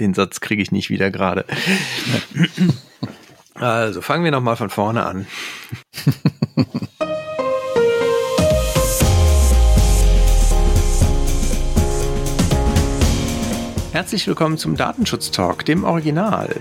Den Satz kriege ich nicht wieder gerade. Also fangen wir nochmal von vorne an. Herzlich willkommen zum Datenschutz Talk, dem Original.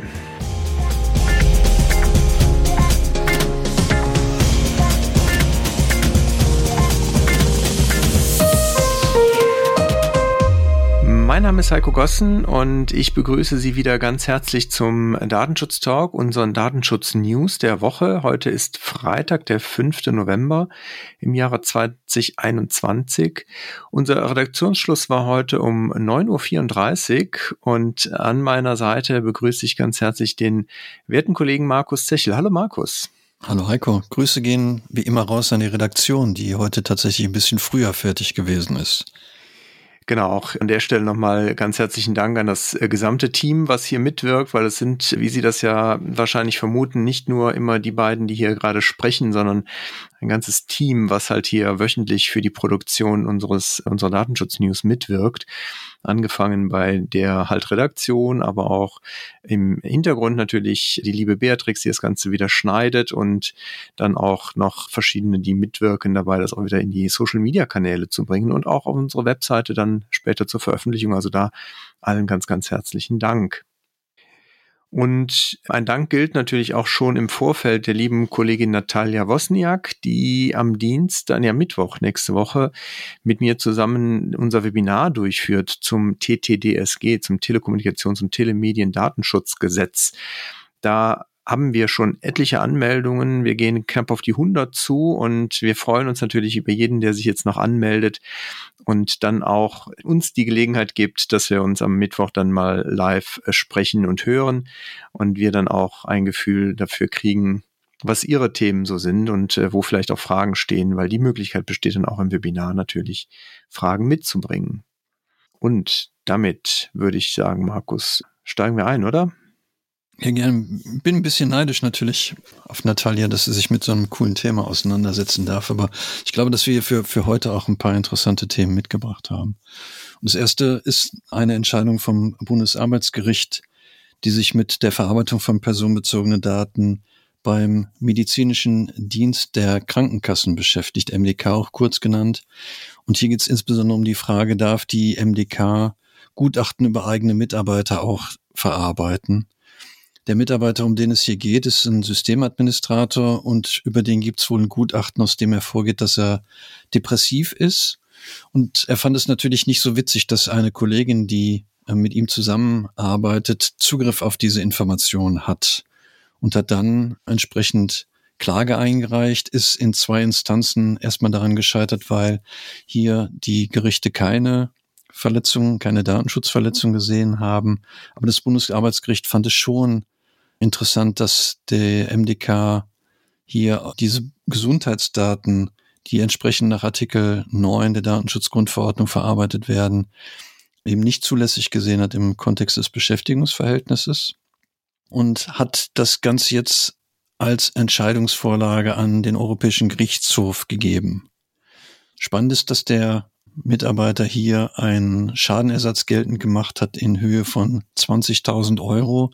Mein Name ist Heiko Gossen und ich begrüße Sie wieder ganz herzlich zum Datenschutz Talk, unseren Datenschutz News der Woche. Heute ist Freitag, der 5. November im Jahre 2021. Unser Redaktionsschluss war heute um 9.34 Uhr und an meiner Seite begrüße ich ganz herzlich den werten Kollegen Markus Zechel. Hallo Markus. Hallo Heiko, Grüße gehen wie immer raus an die Redaktion, die heute tatsächlich ein bisschen früher fertig gewesen ist. Genau, auch an der Stelle nochmal ganz herzlichen Dank an das äh, gesamte Team, was hier mitwirkt, weil es sind, wie Sie das ja wahrscheinlich vermuten, nicht nur immer die beiden, die hier gerade sprechen, sondern ein ganzes Team, was halt hier wöchentlich für die Produktion unseres, unserer Datenschutz-News mitwirkt. Angefangen bei der halt Redaktion, aber auch im Hintergrund natürlich die liebe Beatrix, die das Ganze wieder schneidet und dann auch noch verschiedene, die mitwirken dabei, das auch wieder in die Social-Media-Kanäle zu bringen und auch auf unsere Webseite dann später zur Veröffentlichung. Also da allen ganz, ganz herzlichen Dank. Und ein Dank gilt natürlich auch schon im Vorfeld der lieben Kollegin Natalia Wosniak, die am Dienst, dann ja Mittwoch nächste Woche mit mir zusammen unser Webinar durchführt zum TTDSG, zum Telekommunikations- und Telemediendatenschutzgesetz. Da haben wir schon etliche Anmeldungen. Wir gehen knapp auf die 100 zu und wir freuen uns natürlich über jeden, der sich jetzt noch anmeldet und dann auch uns die Gelegenheit gibt, dass wir uns am Mittwoch dann mal live sprechen und hören und wir dann auch ein Gefühl dafür kriegen, was Ihre Themen so sind und äh, wo vielleicht auch Fragen stehen, weil die Möglichkeit besteht dann auch im Webinar natürlich, Fragen mitzubringen. Und damit würde ich sagen, Markus, steigen wir ein, oder? Ja, gern. Bin ein bisschen neidisch natürlich auf Natalia, dass sie sich mit so einem coolen Thema auseinandersetzen darf. Aber ich glaube, dass wir für, für heute auch ein paar interessante Themen mitgebracht haben. Und das erste ist eine Entscheidung vom Bundesarbeitsgericht, die sich mit der Verarbeitung von personenbezogenen Daten beim medizinischen Dienst der Krankenkassen beschäftigt, MDK auch kurz genannt. Und hier geht es insbesondere um die Frage, darf die MDK Gutachten über eigene Mitarbeiter auch verarbeiten? Der Mitarbeiter, um den es hier geht, ist ein Systemadministrator und über den gibt es wohl ein Gutachten, aus dem hervorgeht, dass er depressiv ist. Und er fand es natürlich nicht so witzig, dass eine Kollegin, die äh, mit ihm zusammenarbeitet, Zugriff auf diese Information hat und hat dann entsprechend Klage eingereicht, ist in zwei Instanzen erstmal daran gescheitert, weil hier die Gerichte keine Verletzungen, keine Datenschutzverletzung gesehen haben. Aber das Bundesarbeitsgericht fand es schon interessant, dass der MDK hier diese Gesundheitsdaten, die entsprechend nach Artikel 9 der Datenschutzgrundverordnung verarbeitet werden, eben nicht zulässig gesehen hat im Kontext des Beschäftigungsverhältnisses und hat das Ganze jetzt als Entscheidungsvorlage an den Europäischen Gerichtshof gegeben. Spannend ist, dass der Mitarbeiter hier einen Schadenersatz geltend gemacht hat in Höhe von 20.000 Euro.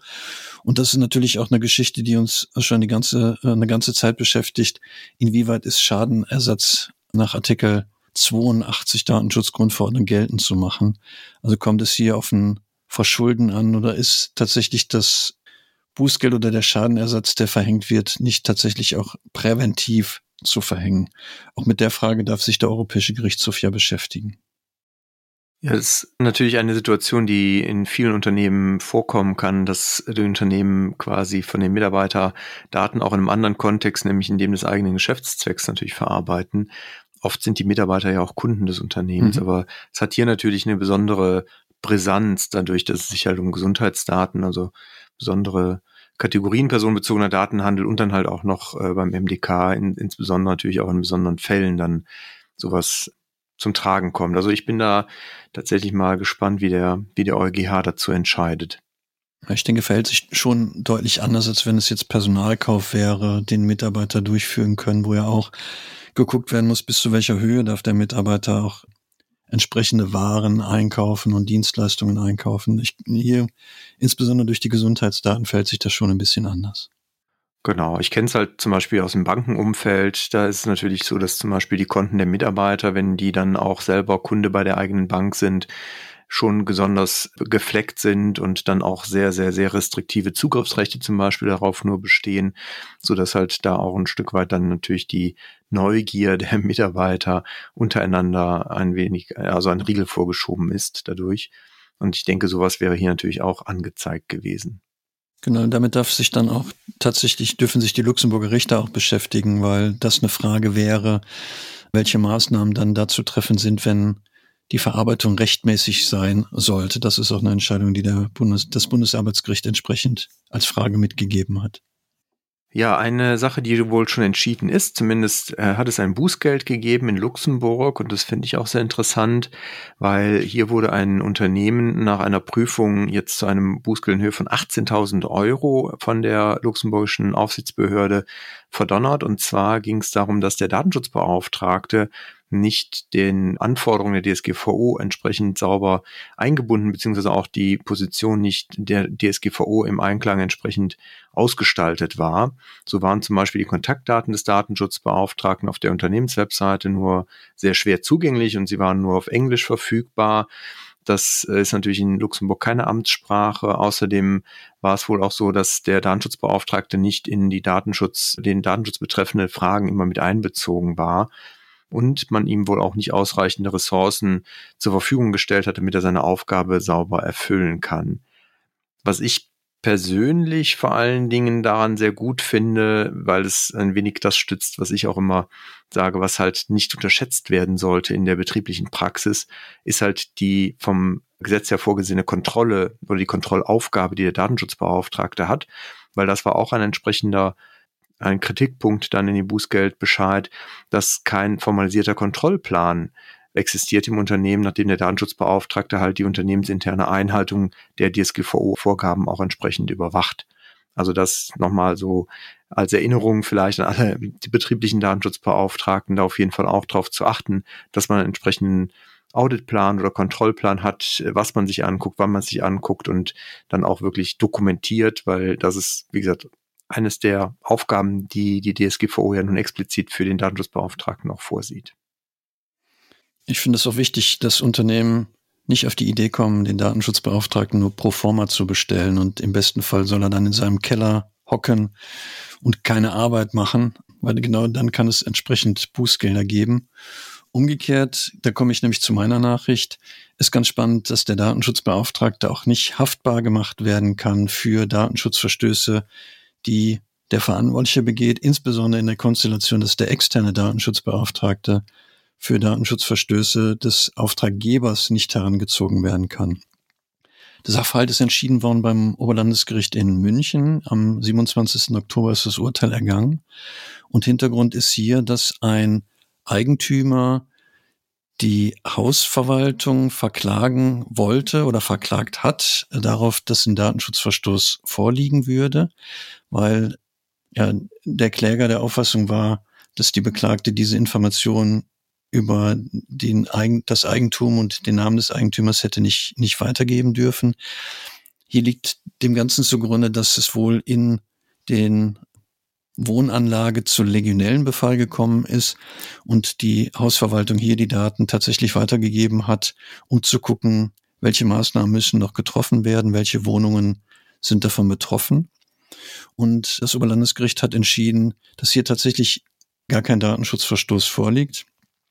Und das ist natürlich auch eine Geschichte, die uns schon die ganze, eine ganze Zeit beschäftigt. Inwieweit ist Schadenersatz nach Artikel 82 Datenschutzgrundverordnung geltend zu machen? Also kommt es hier auf ein Verschulden an oder ist tatsächlich das Bußgeld oder der Schadenersatz, der verhängt wird, nicht tatsächlich auch präventiv zu verhängen. Auch mit der Frage darf sich der Europäische Gerichtshof ja beschäftigen. Ja, das ist natürlich eine Situation, die in vielen Unternehmen vorkommen kann, dass die Unternehmen quasi von den Mitarbeiter Daten auch in einem anderen Kontext, nämlich in dem des eigenen Geschäftszwecks natürlich verarbeiten. Oft sind die Mitarbeiter ja auch Kunden des Unternehmens, mhm. aber es hat hier natürlich eine besondere Brisanz dadurch, dass es sich halt um Gesundheitsdaten, also besondere Kategorien personenbezogener Daten handelt und dann halt auch noch äh, beim MDK, in, insbesondere natürlich auch in besonderen Fällen dann sowas zum Tragen kommt. Also ich bin da tatsächlich mal gespannt, wie der, wie der EuGH dazu entscheidet. Ich denke, verhält sich schon deutlich anders, als wenn es jetzt Personalkauf wäre, den Mitarbeiter durchführen können, wo ja auch geguckt werden muss, bis zu welcher Höhe darf der Mitarbeiter auch entsprechende Waren einkaufen und Dienstleistungen einkaufen. Ich, hier, insbesondere durch die Gesundheitsdaten, fällt sich das schon ein bisschen anders. Genau, ich kenne es halt zum Beispiel aus dem Bankenumfeld. Da ist es natürlich so, dass zum Beispiel die Konten der Mitarbeiter, wenn die dann auch selber Kunde bei der eigenen Bank sind, schon besonders gefleckt sind und dann auch sehr, sehr, sehr restriktive Zugriffsrechte zum Beispiel darauf nur bestehen, so dass halt da auch ein Stück weit dann natürlich die Neugier der Mitarbeiter untereinander ein wenig, also ein Riegel vorgeschoben ist dadurch. Und ich denke, sowas wäre hier natürlich auch angezeigt gewesen. Genau, damit darf sich dann auch tatsächlich, dürfen sich die Luxemburger Richter auch beschäftigen, weil das eine Frage wäre, welche Maßnahmen dann dazu treffen sind, wenn die Verarbeitung rechtmäßig sein sollte. Das ist auch eine Entscheidung, die der Bundes das Bundesarbeitsgericht entsprechend als Frage mitgegeben hat. Ja, eine Sache, die wohl schon entschieden ist, zumindest äh, hat es ein Bußgeld gegeben in Luxemburg und das finde ich auch sehr interessant, weil hier wurde ein Unternehmen nach einer Prüfung jetzt zu einem Bußgeld in Höhe von 18.000 Euro von der luxemburgischen Aufsichtsbehörde verdonnert und zwar ging es darum, dass der Datenschutzbeauftragte nicht den Anforderungen der DSGVO entsprechend sauber eingebunden, beziehungsweise auch die Position nicht der DSGVO im Einklang entsprechend ausgestaltet war. So waren zum Beispiel die Kontaktdaten des Datenschutzbeauftragten auf der Unternehmenswebseite nur sehr schwer zugänglich und sie waren nur auf Englisch verfügbar. Das ist natürlich in Luxemburg keine Amtssprache. Außerdem war es wohl auch so, dass der Datenschutzbeauftragte nicht in die Datenschutz, den Datenschutz betreffende Fragen immer mit einbezogen war und man ihm wohl auch nicht ausreichende Ressourcen zur Verfügung gestellt hat, damit er seine Aufgabe sauber erfüllen kann. Was ich persönlich vor allen Dingen daran sehr gut finde, weil es ein wenig das stützt, was ich auch immer sage, was halt nicht unterschätzt werden sollte in der betrieblichen Praxis, ist halt die vom Gesetz her vorgesehene Kontrolle oder die Kontrollaufgabe, die der Datenschutzbeauftragte hat, weil das war auch ein entsprechender ein Kritikpunkt dann in dem Bußgeldbescheid, dass kein formalisierter Kontrollplan existiert im Unternehmen, nachdem der Datenschutzbeauftragte halt die unternehmensinterne Einhaltung der DSGVO-Vorgaben auch entsprechend überwacht. Also das nochmal so als Erinnerung vielleicht an alle die betrieblichen Datenschutzbeauftragten, da auf jeden Fall auch darauf zu achten, dass man einen entsprechenden Auditplan oder Kontrollplan hat, was man sich anguckt, wann man sich anguckt und dann auch wirklich dokumentiert, weil das ist, wie gesagt, eines der Aufgaben, die die DSGVO ja nun explizit für den Datenschutzbeauftragten auch vorsieht. Ich finde es auch wichtig, dass Unternehmen nicht auf die Idee kommen, den Datenschutzbeauftragten nur pro forma zu bestellen und im besten Fall soll er dann in seinem Keller hocken und keine Arbeit machen, weil genau dann kann es entsprechend Bußgelder geben. Umgekehrt, da komme ich nämlich zu meiner Nachricht, ist ganz spannend, dass der Datenschutzbeauftragte auch nicht haftbar gemacht werden kann für Datenschutzverstöße, die der Verantwortliche begeht, insbesondere in der Konstellation, dass der externe Datenschutzbeauftragte für Datenschutzverstöße des Auftraggebers nicht herangezogen werden kann. Der Sachverhalt ist entschieden worden beim Oberlandesgericht in München. Am 27. Oktober ist das Urteil ergangen. Und Hintergrund ist hier, dass ein Eigentümer die Hausverwaltung verklagen wollte oder verklagt hat, darauf, dass ein Datenschutzverstoß vorliegen würde, weil ja der Kläger der Auffassung war, dass die Beklagte diese Information über den Eigen, das Eigentum und den Namen des Eigentümers hätte nicht, nicht weitergeben dürfen. Hier liegt dem Ganzen zugrunde, dass es wohl in den Wohnanlage zu legionellen Befall gekommen ist und die Hausverwaltung hier die Daten tatsächlich weitergegeben hat, um zu gucken, welche Maßnahmen müssen noch getroffen werden, welche Wohnungen sind davon betroffen. Und das Oberlandesgericht hat entschieden, dass hier tatsächlich gar kein Datenschutzverstoß vorliegt,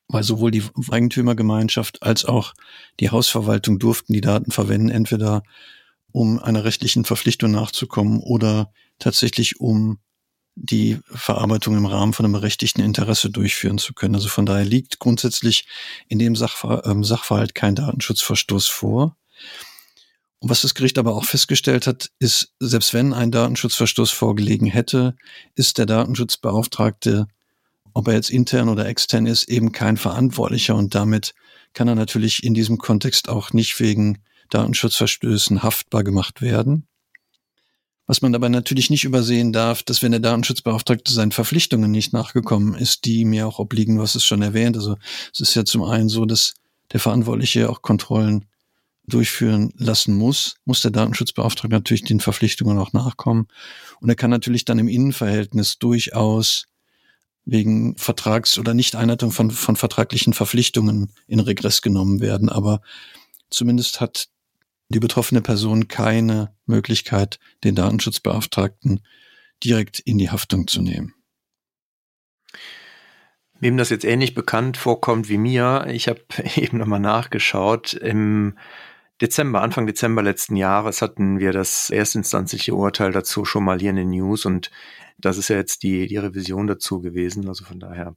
weil sowohl die Eigentümergemeinschaft als auch die Hausverwaltung durften die Daten verwenden, entweder um einer rechtlichen Verpflichtung nachzukommen oder tatsächlich um die Verarbeitung im Rahmen von einem berechtigten Interesse durchführen zu können. Also von daher liegt grundsätzlich in dem Sachver ähm, Sachverhalt kein Datenschutzverstoß vor. Und was das Gericht aber auch festgestellt hat, ist, selbst wenn ein Datenschutzverstoß vorgelegen hätte, ist der Datenschutzbeauftragte, ob er jetzt intern oder extern ist, eben kein Verantwortlicher und damit kann er natürlich in diesem Kontext auch nicht wegen Datenschutzverstößen haftbar gemacht werden. Was man aber natürlich nicht übersehen darf, dass wenn der Datenschutzbeauftragte seinen Verpflichtungen nicht nachgekommen ist, die mir auch obliegen, was es schon erwähnt. Also es ist ja zum einen so, dass der Verantwortliche auch Kontrollen durchführen lassen muss, muss der Datenschutzbeauftragte natürlich den Verpflichtungen auch nachkommen. Und er kann natürlich dann im Innenverhältnis durchaus wegen Vertrags- oder Nicht-Einhaltung von, von vertraglichen Verpflichtungen in Regress genommen werden. Aber zumindest hat die betroffene Person keine Möglichkeit, den Datenschutzbeauftragten direkt in die Haftung zu nehmen. Wem das jetzt ähnlich bekannt vorkommt wie mir, ich habe eben nochmal nachgeschaut, im Dezember, Anfang Dezember letzten Jahres hatten wir das erstinstanzliche Urteil dazu schon mal hier in den News und das ist ja jetzt die, die Revision dazu gewesen. Also von daher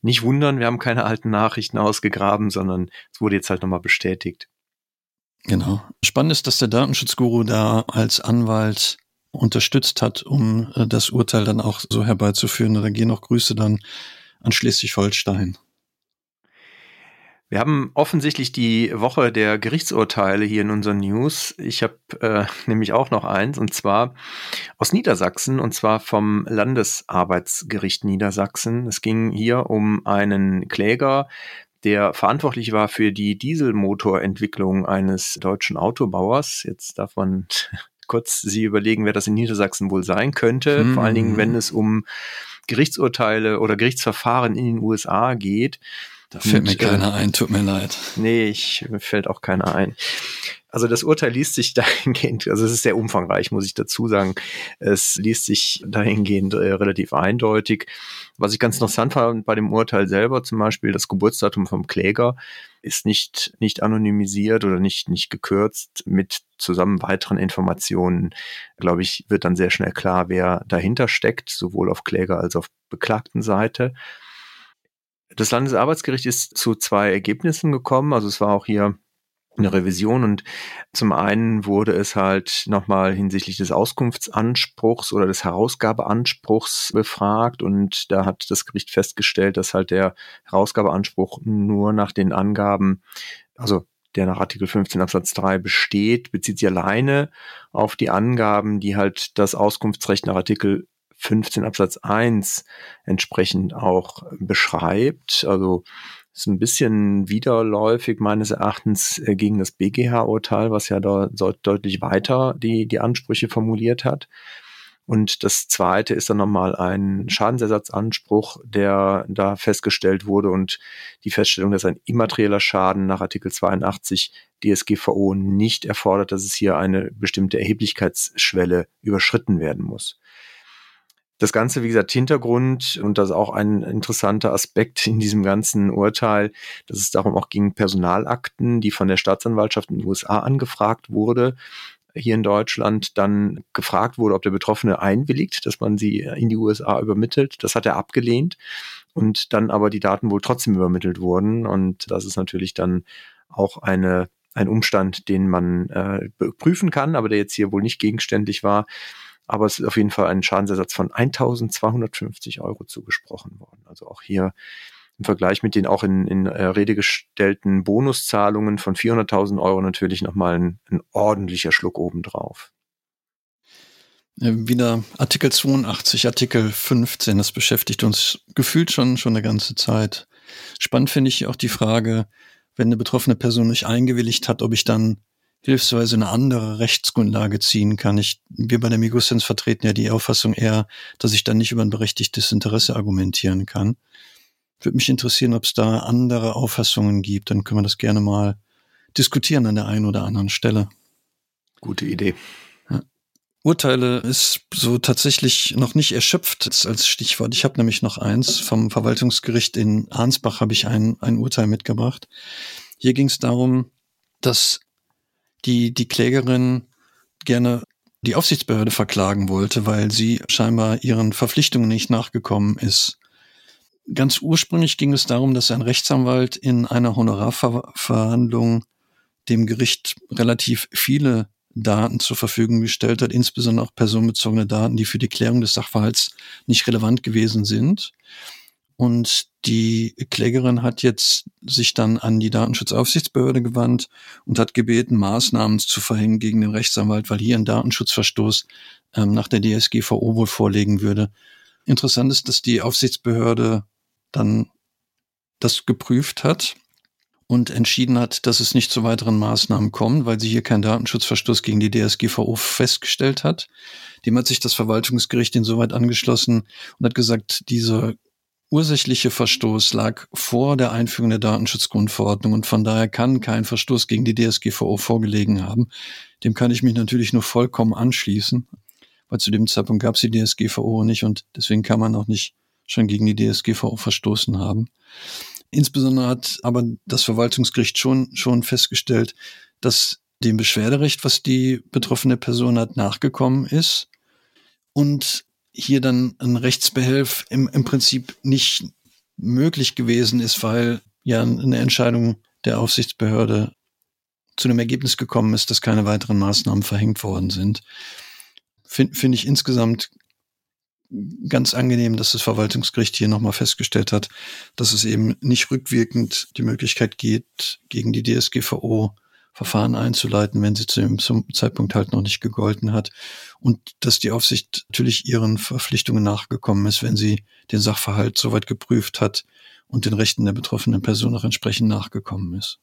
nicht wundern, wir haben keine alten Nachrichten ausgegraben, sondern es wurde jetzt halt nochmal bestätigt. Genau. Spannend ist, dass der Datenschutzguru da als Anwalt unterstützt hat, um äh, das Urteil dann auch so herbeizuführen. Da gehen auch Grüße dann an Schleswig-Holstein. Wir haben offensichtlich die Woche der Gerichtsurteile hier in unseren News. Ich habe äh, nämlich auch noch eins, und zwar aus Niedersachsen, und zwar vom Landesarbeitsgericht Niedersachsen. Es ging hier um einen Kläger, der verantwortlich war für die Dieselmotorentwicklung eines deutschen Autobauers. Jetzt darf man kurz Sie überlegen, wer das in Niedersachsen wohl sein könnte. Mhm. Vor allen Dingen, wenn es um Gerichtsurteile oder Gerichtsverfahren in den USA geht. Da fällt mir keiner äh, ein, tut mir leid. Nee, ich, mir fällt auch keiner ein. Also das Urteil liest sich dahingehend, also es ist sehr umfangreich, muss ich dazu sagen. Es liest sich dahingehend äh, relativ eindeutig. Was ich ganz interessant fand bei dem Urteil selber, zum Beispiel das Geburtsdatum vom Kläger, ist nicht, nicht anonymisiert oder nicht, nicht gekürzt mit zusammen weiteren Informationen. Glaube ich, wird dann sehr schnell klar, wer dahinter steckt, sowohl auf Kläger als auch auf beklagten Seite. Das Landesarbeitsgericht ist zu zwei Ergebnissen gekommen. Also es war auch hier eine Revision und zum einen wurde es halt nochmal hinsichtlich des Auskunftsanspruchs oder des Herausgabeanspruchs befragt und da hat das Gericht festgestellt, dass halt der Herausgabeanspruch nur nach den Angaben, also der nach Artikel 15 Absatz 3 besteht, bezieht sich alleine auf die Angaben, die halt das Auskunftsrecht nach Artikel 15 Absatz 1 entsprechend auch beschreibt. Also ist ein bisschen widerläufig meines Erachtens äh, gegen das BGH-Urteil, was ja da deutlich weiter die, die Ansprüche formuliert hat. Und das zweite ist dann nochmal ein Schadensersatzanspruch, der da festgestellt wurde und die Feststellung, dass ein immaterieller Schaden nach Artikel 82 DSGVO nicht erfordert, dass es hier eine bestimmte Erheblichkeitsschwelle überschritten werden muss. Das Ganze, wie gesagt, Hintergrund und das ist auch ein interessanter Aspekt in diesem ganzen Urteil, dass es darum auch ging, Personalakten, die von der Staatsanwaltschaft in den USA angefragt wurde, hier in Deutschland dann gefragt wurde, ob der Betroffene einwilligt, dass man sie in die USA übermittelt. Das hat er abgelehnt und dann aber die Daten wohl trotzdem übermittelt wurden. Und das ist natürlich dann auch eine, ein Umstand, den man äh, prüfen kann, aber der jetzt hier wohl nicht gegenständlich war aber es ist auf jeden Fall ein Schadensersatz von 1250 Euro zugesprochen worden. Also auch hier im Vergleich mit den auch in, in äh, Rede gestellten Bonuszahlungen von 400.000 Euro natürlich nochmal ein, ein ordentlicher Schluck obendrauf. Wieder Artikel 82, Artikel 15, das beschäftigt uns gefühlt schon, schon eine ganze Zeit. Spannend finde ich auch die Frage, wenn eine betroffene Person nicht eingewilligt hat, ob ich dann hilfsweise eine andere Rechtsgrundlage ziehen kann. Ich, wir bei der Migosens vertreten ja die Auffassung eher, dass ich dann nicht über ein berechtigtes Interesse argumentieren kann. Würde mich interessieren, ob es da andere Auffassungen gibt. Dann können wir das gerne mal diskutieren an der einen oder anderen Stelle. Gute Idee. Ja. Urteile ist so tatsächlich noch nicht erschöpft als Stichwort. Ich habe nämlich noch eins. Vom Verwaltungsgericht in Arnsbach habe ich ein, ein Urteil mitgebracht. Hier ging es darum, dass die die Klägerin gerne die Aufsichtsbehörde verklagen wollte, weil sie scheinbar ihren Verpflichtungen nicht nachgekommen ist. Ganz ursprünglich ging es darum, dass ein Rechtsanwalt in einer Honorarverhandlung dem Gericht relativ viele Daten zur Verfügung gestellt hat, insbesondere auch personenbezogene Daten, die für die Klärung des Sachverhalts nicht relevant gewesen sind. Und die Klägerin hat jetzt sich dann an die Datenschutzaufsichtsbehörde gewandt und hat gebeten, Maßnahmen zu verhängen gegen den Rechtsanwalt, weil hier ein Datenschutzverstoß ähm, nach der DSGVO wohl vorlegen würde. Interessant ist, dass die Aufsichtsbehörde dann das geprüft hat und entschieden hat, dass es nicht zu weiteren Maßnahmen kommt, weil sie hier keinen Datenschutzverstoß gegen die DSGVO festgestellt hat. Dem hat sich das Verwaltungsgericht insoweit angeschlossen und hat gesagt, dieser ursächliche Verstoß lag vor der Einführung der Datenschutzgrundverordnung und von daher kann kein Verstoß gegen die DSGVO vorgelegen haben. Dem kann ich mich natürlich nur vollkommen anschließen, weil zu dem Zeitpunkt gab es die DSGVO nicht und deswegen kann man auch nicht schon gegen die DSGVO verstoßen haben. Insbesondere hat aber das Verwaltungsgericht schon, schon festgestellt, dass dem Beschwerderecht, was die betroffene Person hat, nachgekommen ist und hier dann ein Rechtsbehelf im, im Prinzip nicht möglich gewesen ist, weil ja eine Entscheidung der Aufsichtsbehörde zu dem Ergebnis gekommen ist, dass keine weiteren Maßnahmen verhängt worden sind. Finde find ich insgesamt ganz angenehm, dass das Verwaltungsgericht hier nochmal festgestellt hat, dass es eben nicht rückwirkend die Möglichkeit gibt, gegen die DSGVO Verfahren einzuleiten, wenn sie zu dem Zeitpunkt halt noch nicht gegolten hat. Und dass die Aufsicht natürlich ihren Verpflichtungen nachgekommen ist, wenn sie den Sachverhalt soweit geprüft hat und den Rechten der betroffenen Person auch entsprechend nachgekommen ist.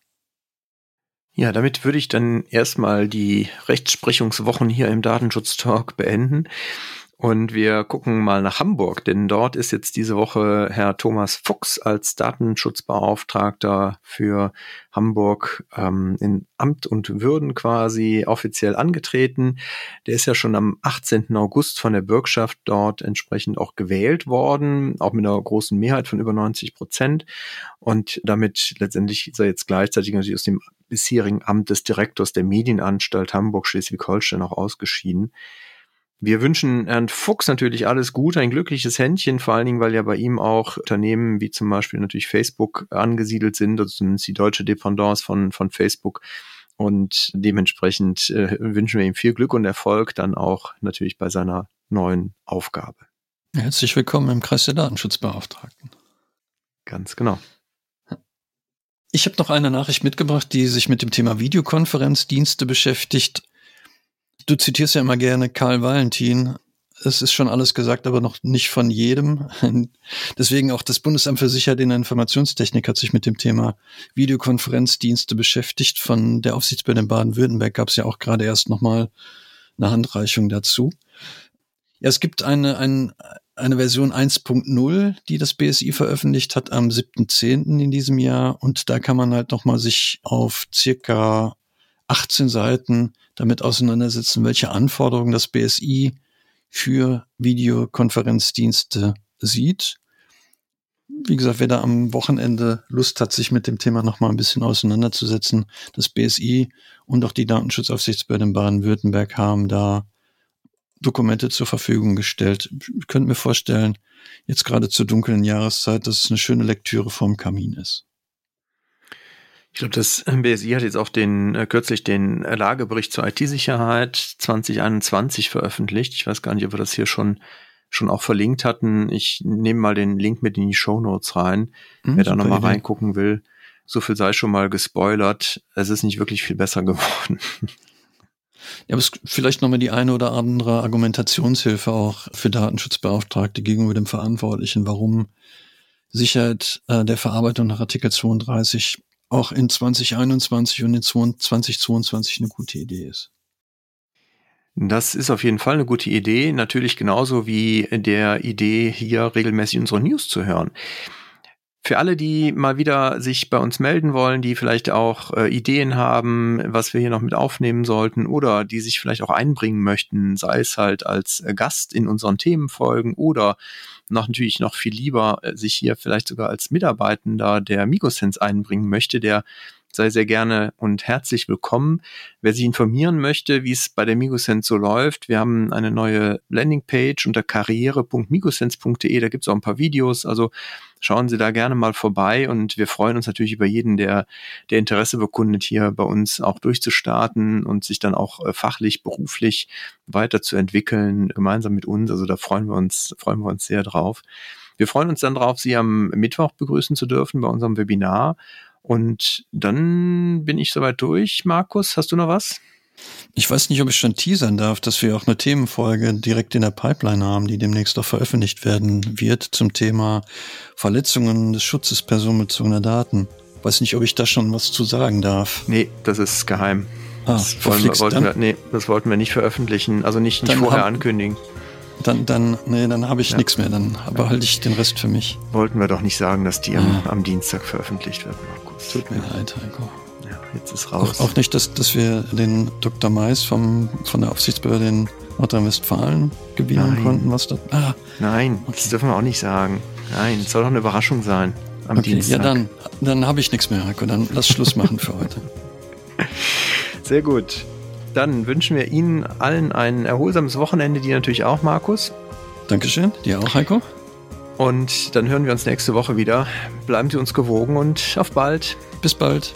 Ja, damit würde ich dann erstmal die Rechtsprechungswochen hier im Datenschutztalk beenden. Und wir gucken mal nach Hamburg, denn dort ist jetzt diese Woche Herr Thomas Fuchs als Datenschutzbeauftragter für Hamburg ähm, in Amt und Würden quasi offiziell angetreten. Der ist ja schon am 18. August von der Bürgschaft dort entsprechend auch gewählt worden, auch mit einer großen Mehrheit von über 90 Prozent. Und damit letztendlich ist er jetzt gleichzeitig natürlich aus dem bisherigen Amt des Direktors der Medienanstalt Hamburg Schleswig-Holstein auch ausgeschieden. Wir wünschen Herrn Fuchs natürlich alles Gute, ein glückliches Händchen, vor allen Dingen, weil ja bei ihm auch Unternehmen wie zum Beispiel natürlich Facebook angesiedelt sind, also zumindest die deutsche Dependance von, von Facebook. Und dementsprechend äh, wünschen wir ihm viel Glück und Erfolg dann auch natürlich bei seiner neuen Aufgabe. Herzlich willkommen im Kreis der Datenschutzbeauftragten. Ganz genau. Ich habe noch eine Nachricht mitgebracht, die sich mit dem Thema Videokonferenzdienste beschäftigt. Du zitierst ja immer gerne Karl Valentin. Es ist schon alles gesagt, aber noch nicht von jedem. Deswegen auch das Bundesamt für Sicherheit in der Informationstechnik hat sich mit dem Thema Videokonferenzdienste beschäftigt. Von der Aufsichtsbehörde in Baden-Württemberg gab es ja auch gerade erst nochmal eine Handreichung dazu. Ja, es gibt eine, eine, eine Version 1.0, die das BSI veröffentlicht hat am 7.10. in diesem Jahr. Und da kann man halt nochmal sich auf circa 18 Seiten damit auseinandersetzen, welche Anforderungen das BSI für Videokonferenzdienste sieht. Wie gesagt, wer da am Wochenende Lust hat, sich mit dem Thema noch mal ein bisschen auseinanderzusetzen, das BSI und auch die Datenschutzaufsichtsbehörde in Baden-Württemberg haben da Dokumente zur Verfügung gestellt. Ich könnte mir vorstellen, jetzt gerade zur dunklen Jahreszeit, dass es eine schöne Lektüre vorm Kamin ist. Ich glaube, das BSI hat jetzt auch den äh, kürzlich den Lagebericht zur IT-Sicherheit 2021 veröffentlicht. Ich weiß gar nicht, ob wir das hier schon schon auch verlinkt hatten. Ich nehme mal den Link mit in die Show Notes rein, hm, wer da nochmal reingucken will. So viel sei schon mal gespoilert. Es ist nicht wirklich viel besser geworden. Ja, aber es ist vielleicht nochmal die eine oder andere Argumentationshilfe auch für Datenschutzbeauftragte gegenüber dem Verantwortlichen, warum Sicherheit äh, der Verarbeitung nach Artikel 32 auch in 2021 und in 2022 eine gute Idee ist. Das ist auf jeden Fall eine gute Idee. Natürlich genauso wie der Idee, hier regelmäßig unsere News zu hören. Für alle, die mal wieder sich bei uns melden wollen, die vielleicht auch äh, Ideen haben, was wir hier noch mit aufnehmen sollten oder die sich vielleicht auch einbringen möchten, sei es halt als äh, Gast in unseren Themenfolgen oder noch natürlich noch viel lieber äh, sich hier vielleicht sogar als Mitarbeitender der Migosense einbringen möchte, der sei sehr gerne und herzlich willkommen. Wer sich informieren möchte, wie es bei der Migosense so läuft, wir haben eine neue Landingpage unter karriere.migosense.de, da gibt es auch ein paar Videos, also schauen Sie da gerne mal vorbei und wir freuen uns natürlich über jeden, der, der Interesse bekundet, hier bei uns auch durchzustarten und sich dann auch äh, fachlich, beruflich weiterzuentwickeln, gemeinsam mit uns. Also da freuen wir uns, freuen wir uns sehr drauf. Wir freuen uns dann darauf, Sie am Mittwoch begrüßen zu dürfen bei unserem Webinar und dann bin ich soweit durch. Markus, hast du noch was? Ich weiß nicht, ob ich schon teasern darf, dass wir auch eine Themenfolge direkt in der Pipeline haben, die demnächst auch veröffentlicht werden wird zum Thema Verletzungen des Schutzes personenbezogener Daten. Weiß nicht, ob ich da schon was zu sagen darf. Nee, das ist geheim. Ah, das, wollen wir, wollten wir, nee, das wollten wir nicht veröffentlichen, also nicht, nicht vorher hab, ankündigen. Dann, dann, nee, dann habe ich ja. nichts mehr, dann behalte ich den Rest für mich. Wollten wir doch nicht sagen, dass die am, am Dienstag veröffentlicht wird, Markus. Tut mir leid, Heiko. Ja, jetzt ist raus. Auch, auch nicht, dass, dass wir den Dr. Mais vom, von der Aufsichtsbehörde in Nordrhein-Westfalen gewinnen Nein. konnten, was da. Ah, Nein, Okay. das dürfen wir auch nicht sagen. Nein, es soll doch eine Überraschung sein am okay. Dienstag. Ja, dann, dann habe ich nichts mehr, Heiko. Dann lass Schluss machen für heute. Sehr gut. Dann wünschen wir Ihnen allen ein erholsames Wochenende, dir natürlich auch, Markus. Dankeschön. Dir auch, Heiko. Und dann hören wir uns nächste Woche wieder. Bleiben Sie uns gewogen und auf bald. Bis bald.